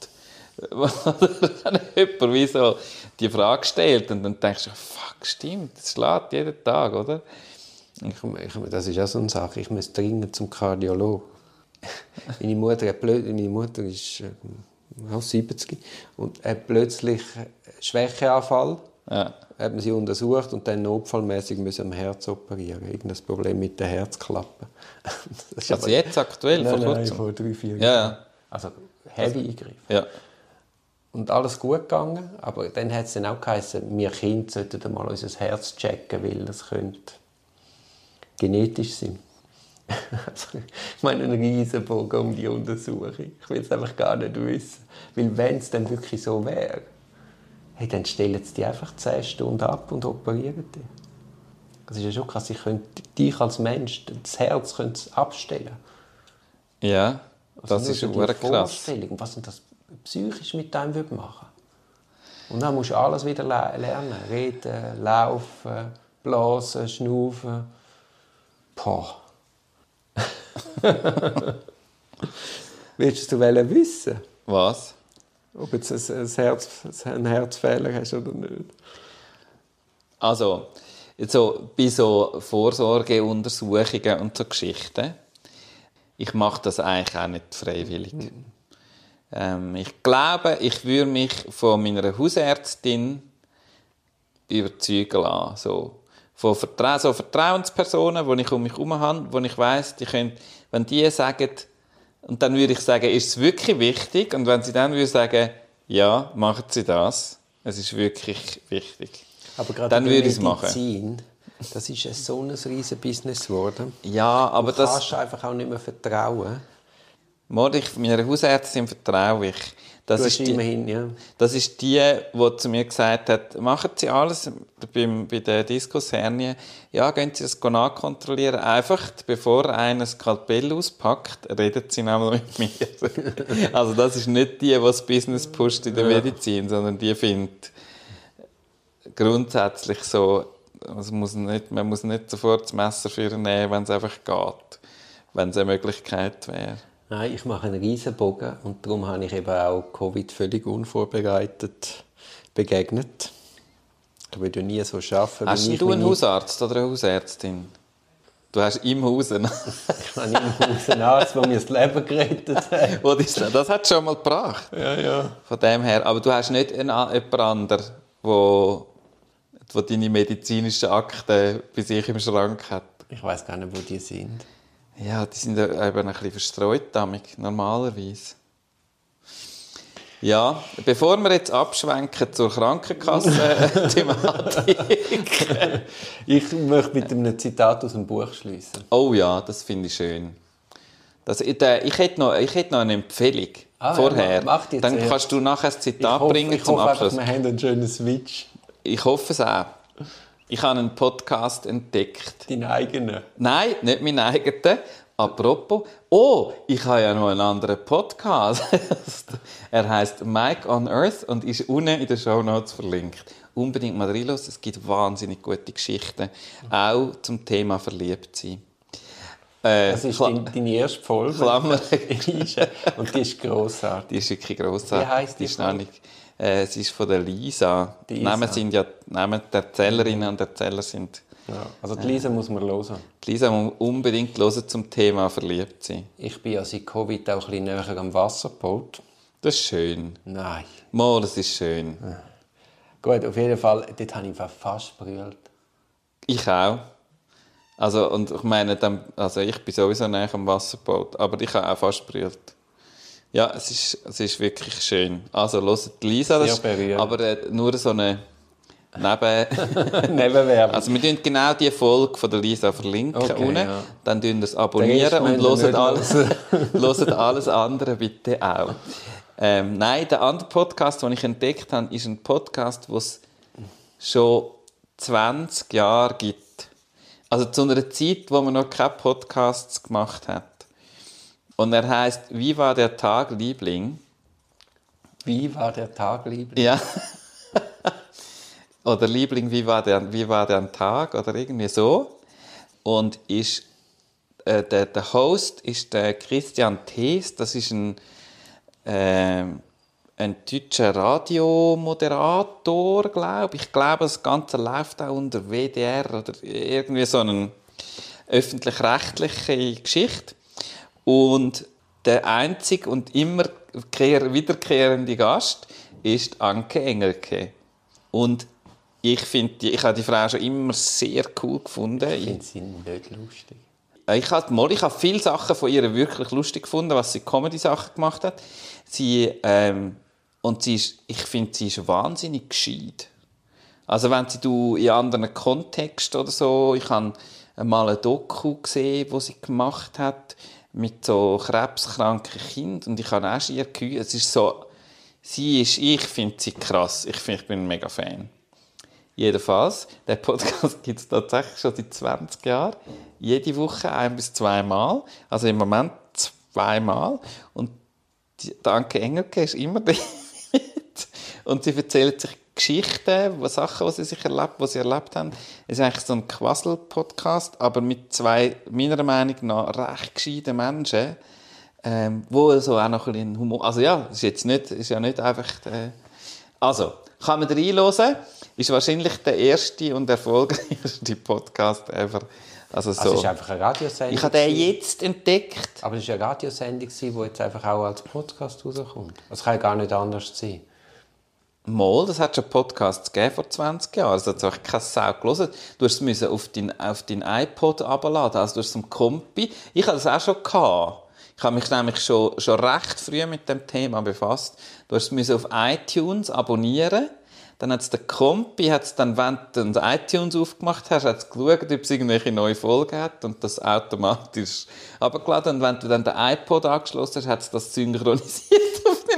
dann jemand wie so die Frage stellt und dann denkst du, fuck, stimmt, es schlägt jeden Tag, oder? Ich, ich, das ist auch so eine Sache, ich muss dringend zum Kardiologen. meine, Mutter hat blöd, meine Mutter ist äh, auch 70 und hat plötzlich Schwächeanfall. Ja. Hat man sie untersucht und dann notfallmäßig müssen am Herz operieren. Irgendein Problem mit der Herzklappe. Das also jetzt aktuell, nein, vor kurzem? Nein, vor drei, vier Jahren. Ja. Also heavy also, Eingriff. Ja. Und alles gut gegangen, aber dann hat es dann auch geheißen, wir Kinder sollten mal unser Herz checken, weil das könnte genetisch sein. Also, ich meine, ein Riesenbogen um die Untersuchung. Ich will es einfach gar nicht wissen. Weil wenn es dann wirklich so wäre, hey, dann stellen sie die einfach 10 Stunden ab und operieren die. Das ist ja schon krass. Ich könnte dich als Mensch, das Herz abstellen. Ja, also das ist eine krass. Was das psychisch mit deinem machen Und dann musst du alles wieder lernen. Reden, laufen, blasen, schnaufen. Boah. Willst du wissen? Was? Ob du jetzt ein, Herz, einen Herzfehler hast oder nicht. Also, so, bei so Vorsorgeuntersuchungen und so Geschichten, ich mache das eigentlich auch nicht freiwillig. Mhm. Ähm, ich glaube, ich würde mich von meiner Hausärztin überzeugen lassen. So, von Vertra so Vertrauenspersonen, die ich um mich herum habe, wo ich weiss, die können, wenn die sagen, und dann würde ich sagen, ist es wirklich wichtig? Und wenn sie dann würde sagen, ja, machen Sie das, es ist wirklich wichtig, aber gerade dann würde ich es machen. Das ist ein so ein riesiges Business geworden. Ja, aber du das... kannst einfach auch nicht mehr vertrauen. Ich, meiner Hausärztin vertraue ich. Das ist, die, immerhin, ja. das ist die, die zu mir gesagt hat, machen Sie alles beim, bei der Diskushernie, ja, gehen Sie das nachkontrollieren. Einfach, bevor einer das Skalpell auspackt, reden Sie nämlich mit mir. also das ist nicht die, die das Business pusht in der Medizin, sondern die findet grundsätzlich so, also muss nicht, man muss nicht sofort das Messer für nehmen, wenn es einfach geht, wenn es eine Möglichkeit wäre. Nein, ich mache einen Riesenbogen und darum habe ich eben auch Covid völlig unvorbereitet begegnet. Ich würde nie so arbeiten. Hast du einen Hausarzt oder eine Hausärztin? Du hast im Haus einen. ich habe im Haus einen Arzt, der mir das Leben gerettet hat. das hat schon mal gebracht. Ja, ja. Von dem her. Aber du hast nicht einen, jemand anderen, der, der deine medizinischen Akten bei sich im Schrank hat. Ich weiß gar nicht, wo die sind. Ja, die sind eben ein bisschen verstreut, damit, normalerweise. Ja, bevor wir jetzt abschwenken zur Krankenkasse-Thematik. ich möchte mit einem Zitat aus dem Buch schließen. Oh ja, das finde ich schön. Das, ich, ich, hätte noch, ich hätte noch eine Empfehlung ah, vorher. Ja, Dann kannst du nachher ein Zitat hoffe, bringen zum Abschluss. Einfach, wir haben einen schönen Switch. Ich hoffe es auch. Ich habe einen Podcast entdeckt. Deinen eigenen? Nein, nicht meinen eigenen. Apropos, oh, ich habe ja noch einen anderen Podcast. er heißt Mike on Earth und ist unten in den Show Notes verlinkt. Unbedingt mal reinhören, es gibt wahnsinnig gute Geschichten, auch zum Thema Verliebtsein. Äh, Das ist Kla- dein, deine erste Folge. Klammer. Und die ist grossartig. Die ist wirklich grossartig. Wie heisst die ist noch nicht, äh, Sie ist von der Lisa. Die Namen sind ja, Namen der Erzählerinnen und Erzähler sind. Ja. Also die Lisa muss man hören. Die Lisa muss unbedingt hören zum Thema verliebt sein. Ich bin ja seit Covid auch ein bisschen näher am Wasserboot. Das ist schön. Nein. Mal, das ist schön. Gut, auf jeden Fall, dort habe ich fast brüllt. Ich auch. Also, und ich meine, dann, also ich bin sowieso näher am Wasserboot, aber ich habe auch fast berührt. Ja, es ist, es ist wirklich schön. Also, hört die Lisa, das ist, aber äh, nur so eine Neben... Nebenwerbung. Also wir tun genau die Folge von der Lisa verlinken Okay, unten. ja. Dann tun das abonnieren und hören alles, hören alles andere bitte auch. Ähm, nein, der andere Podcast, den ich entdeckt habe, ist ein Podcast, den es schon 20 Jahre gibt. Also zu einer Zeit, wo man noch keine Podcasts gemacht hat. Und er heißt Wie war der Tag, Liebling? Wie war der Tag, Liebling? Ja. oder Liebling, wie war, der, wie war der Tag? Oder irgendwie so. Und ist, äh, der, der Host ist der Christian Thees. Das ist ein, ähm, ein deutscher Radiomoderator, glaube ich. Ich glaube, das Ganze läuft auch unter WDR oder irgendwie so eine öffentlich-rechtliche Geschichte. Und der einzige und immer kehr- wiederkehrende Gast ist Anke Engelke. Und ich finde, die- ich habe die Frau schon immer sehr cool gefunden. Ich finde sie nicht lustig. Ich habe, mal, ich habe viele Sachen von ihr wirklich lustig gefunden, was sie Comedy-Sachen gemacht hat. Sie, ähm, und sie ist, ich finde, sie ist wahnsinnig gescheit. Also wenn sie du in anderen Kontexten oder so, ich habe mal ein Doku gesehen, wo sie gemacht hat mit so krebskranken Kindern und ich habe auch schier gehört, es ist so, sie ist, ich finde sie krass, ich, find, ich bin ein mega Fan. Jedenfalls, der Podcast gibt es tatsächlich schon seit 20 Jahren. Jede Woche ein bis zweimal. Also im Moment zweimal. Und die, Danke Engelke ist immer dort. Und sie erzählen sich Geschichten, was- Sachen, die sie sich erlebt, was sie erlebt haben. Es ist eigentlich so ein Quassel-Podcast, aber mit zwei, meiner Meinung nach, recht gescheiten Menschen, ähm, wo so auch noch ein bisschen Humor... Also ja, ist jetzt nicht, ist ja nicht einfach... Äh, also, kann man reinhören. Ist wahrscheinlich der erste und erfolgreichste Podcast ever. Also so. Also es ist einfach eine Radiosendung. ich habe den jetzt entdeckt. Aber es war eine Radiosendung, die jetzt einfach auch als Podcast rauskommt. Das kann ja gar nicht anders sein. Mal, das hat schon Podcasts gegeben vor 20 Jahren. Also, das hat einfach keine Sau gelesen. Du musst es auf dein, auf dein iPod abladen. Also, du hast es am Kompi. Ich hatte das auch schon. Gehabt. Ich habe mich nämlich schon, schon recht früh mit dem Thema befasst. Du hast es auf iTunes abonnieren. Dann hat es der Kompi, hat's dann, wenn du das iTunes aufgemacht hast, hat es geschaut, ob es irgendwelche neue Folgen hat und das automatisch abgeladen. Und wenn du dann den iPod angeschlossen hast, hat es das synchronisiert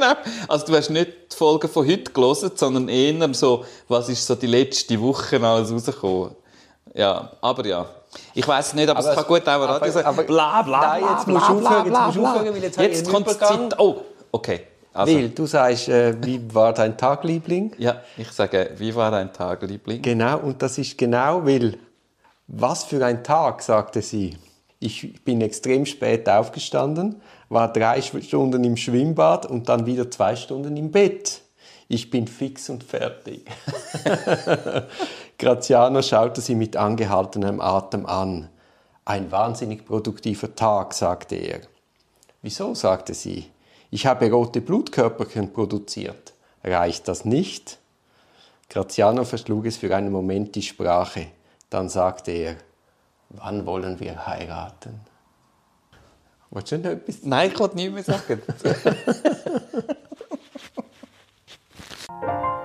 App. Also du hast nicht die Folgen von heute gelesen, sondern eher so, was ist so die letzte Woche alles rausgekommen. Ja, aber ja. Ich weiß nicht, aber, Aber es kann gut auch Radio sein. aber- bla, bla, Nein, jetzt bla, musst du aufhören, jetzt musst du aufhören, weil jetzt Jetzt kommt. Zeit. Oh, okay. Also, Weil du sagst, äh, wie war dein Tag, Liebling? ja, ich sage, wie war dein Tag, Liebling? Genau, und das ist genau, weil, was für ein Tag, sagte sie. Ich bin extrem spät aufgestanden, war drei Stunden im Schwimmbad und dann wieder zwei Stunden im Bett. Ich bin fix und fertig. Graziano schaute sie mit angehaltenem Atem an. Ein wahnsinnig produktiver Tag, sagte er. Wieso? sagte sie. Ich habe rote Blutkörperchen produziert. Reicht das nicht? Graziano verschlug es für einen Moment die Sprache. Dann sagte er, wann wollen wir heiraten? Wolltest du noch etwas? Nein, ich wollte nichts mehr sagen.